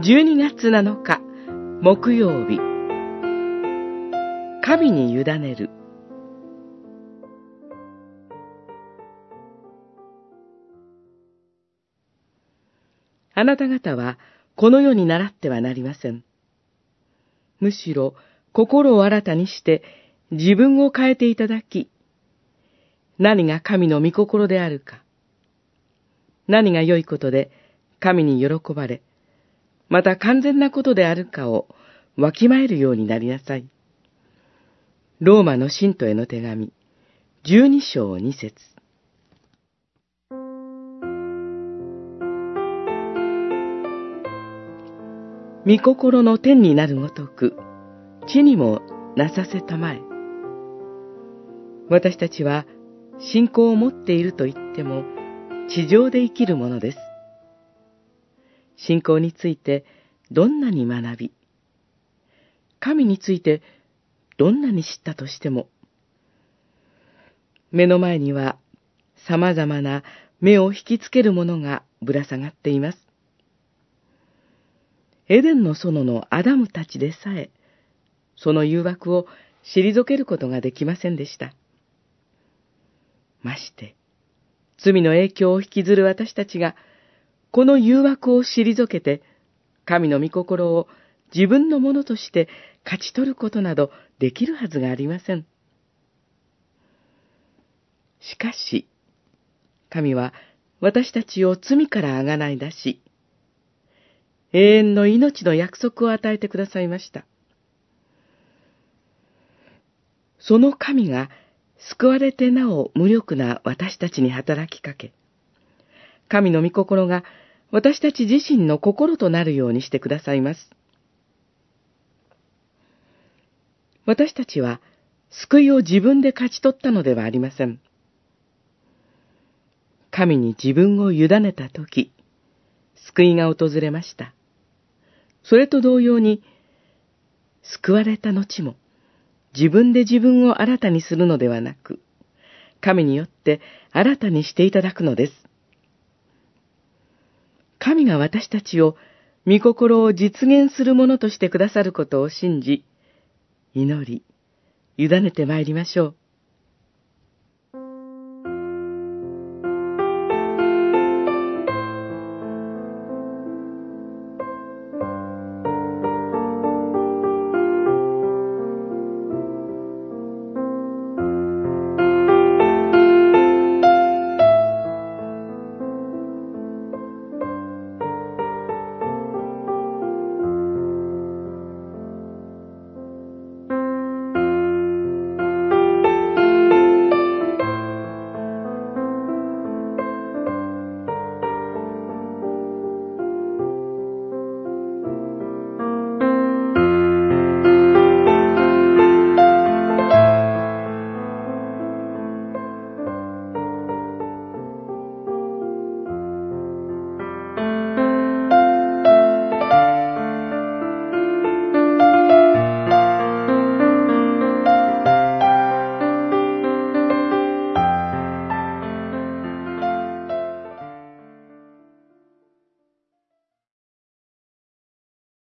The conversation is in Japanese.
12月7日木曜日神に委ねるあなた方はこの世に習ってはなりません。むしろ心を新たにして自分を変えていただき、何が神の御心であるか、何が良いことで神に喜ばれ、また完全なことであるかをわきまえるようになりなさい。ローマの信徒への手紙、十二章二節御心の天になるごとく、地にもなさせたまえ。私たちは信仰を持っていると言っても、地上で生きるものです。信仰についてどんなに学び、神についてどんなに知ったとしても、目の前には様々な目を引きつけるものがぶら下がっています。エデンの園のアダムたちでさえ、その誘惑を退けることができませんでした。まして、罪の影響を引きずる私たちが、この誘惑を退けて、神の御心を自分のものとして勝ち取ることなどできるはずがありません。しかし、神は私たちを罪からあがない出し、永遠の命の約束を与えてくださいました。その神が救われてなお無力な私たちに働きかけ、神の御心が私たち自身の心となるようにしてくださいます。私たちは救いを自分で勝ち取ったのではありません。神に自分を委ねたとき、救いが訪れました。それと同様に、救われた後も、自分で自分を新たにするのではなく、神によって新たにしていただくのです。神が私たちを御心を実現するものとしてくださることを信じ、祈り、委ねて参りましょう。